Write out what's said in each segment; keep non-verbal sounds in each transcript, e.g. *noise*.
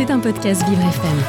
C'est un podcast Vivre FM.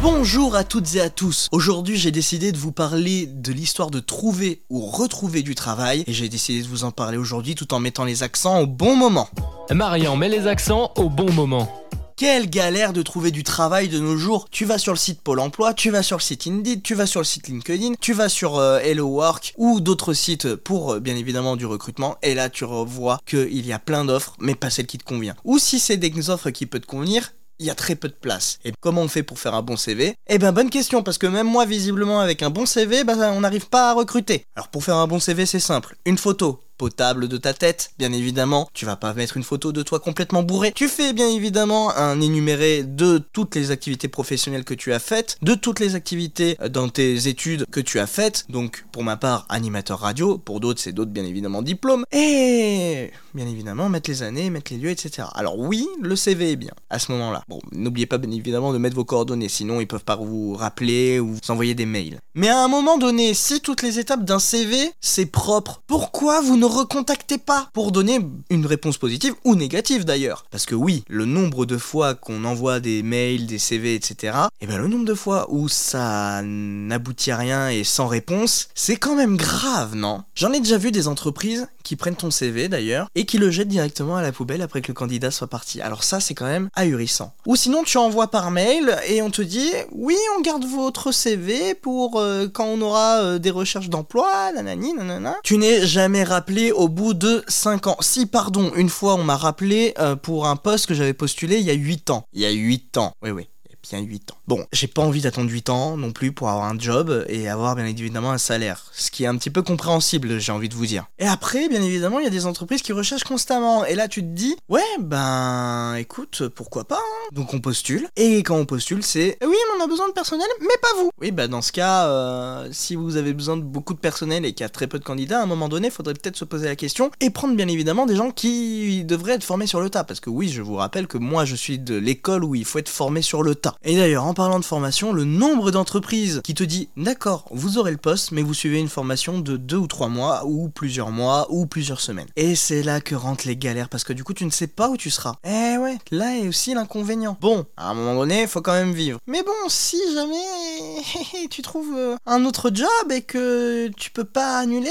Bonjour à toutes et à tous. Aujourd'hui, j'ai décidé de vous parler de l'histoire de trouver ou retrouver du travail et j'ai décidé de vous en parler aujourd'hui tout en mettant les accents au bon moment. Marian met les accents au bon moment. Quelle galère de trouver du travail de nos jours. Tu vas sur le site Pôle emploi, tu vas sur le site Indeed, tu vas sur le site LinkedIn, tu vas sur euh, Hello Work ou d'autres sites pour euh, bien évidemment du recrutement et là tu revois qu'il y a plein d'offres mais pas celle qui te convient. Ou si c'est des offres qui peuvent te convenir, il y a très peu de place. Et comment on fait pour faire un bon CV Eh ben bonne question, parce que même moi, visiblement, avec un bon CV, bah, on n'arrive pas à recruter. Alors pour faire un bon CV, c'est simple. Une photo, potable de ta tête, bien évidemment. Tu vas pas mettre une photo de toi complètement bourré. Tu fais bien évidemment un énuméré de toutes les activités professionnelles que tu as faites, de toutes les activités euh, dans tes études que tu as faites. Donc pour ma part, animateur radio, pour d'autres c'est d'autres bien évidemment diplômes. Et bien évidemment mettre les années, mettre les lieux, etc. Alors oui, le CV est bien à ce moment-là. Bon, n'oubliez pas bien évidemment de mettre vos coordonnées, sinon ils peuvent pas vous rappeler ou vous envoyer des mails. Mais à un moment donné, si toutes les étapes d'un CV c'est propre, pourquoi vous ne recontactez pas pour donner une réponse positive ou négative d'ailleurs. Parce que oui, le nombre de fois qu'on envoie des mails, des CV, etc., et bien le nombre de fois où ça n'aboutit à rien et sans réponse, c'est quand même grave, non? J'en ai déjà vu des entreprises qui prennent ton CV d'ailleurs et qui le jettent directement à la poubelle après que le candidat soit parti. Alors ça, c'est quand même ahurissant. Ou sinon, tu envoies par mail et on te dit oui, on garde votre CV pour euh, quand on aura euh, des recherches d'emploi, nanani, nanana. Tu n'es jamais rappelé au bout de 5 ans. Si, pardon, une fois on m'a rappelé euh, pour un poste que j'avais postulé il y a 8 ans. Il y a 8 ans, oui, oui bien 8 ans. Bon, j'ai pas envie d'attendre 8 ans non plus pour avoir un job et avoir bien évidemment un salaire. Ce qui est un petit peu compréhensible, j'ai envie de vous dire. Et après, bien évidemment, il y a des entreprises qui recherchent constamment. Et là, tu te dis, ouais, ben, écoute, pourquoi pas hein. Donc on postule. Et quand on postule, c'est, oui, mais on a besoin de personnel, mais pas vous. Oui, bah dans ce cas, euh, si vous avez besoin de beaucoup de personnel et qu'il y a très peu de candidats, à un moment donné, il faudrait peut-être se poser la question et prendre bien évidemment des gens qui devraient être formés sur le tas. Parce que oui, je vous rappelle que moi, je suis de l'école où il faut être formé sur le tas. Et d'ailleurs, en parlant de formation, le nombre d'entreprises qui te dit d'accord, vous aurez le poste, mais vous suivez une formation de 2 ou 3 mois, ou plusieurs mois, ou plusieurs semaines. Et c'est là que rentrent les galères, parce que du coup, tu ne sais pas où tu seras. Eh là est aussi l'inconvénient. Bon, à un moment donné, faut quand même vivre. Mais bon, si jamais *laughs* tu trouves euh, un autre job et que tu peux pas annuler,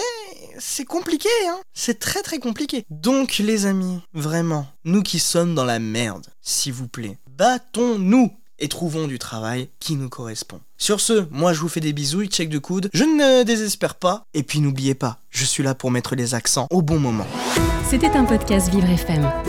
c'est compliqué, hein. C'est très très compliqué. Donc, les amis, vraiment, nous qui sommes dans la merde, s'il vous plaît, battons-nous et trouvons du travail qui nous correspond. Sur ce, moi je vous fais des bisous, check de coude, je ne désespère pas, et puis n'oubliez pas, je suis là pour mettre les accents au bon moment. C'était un podcast Vivre FM.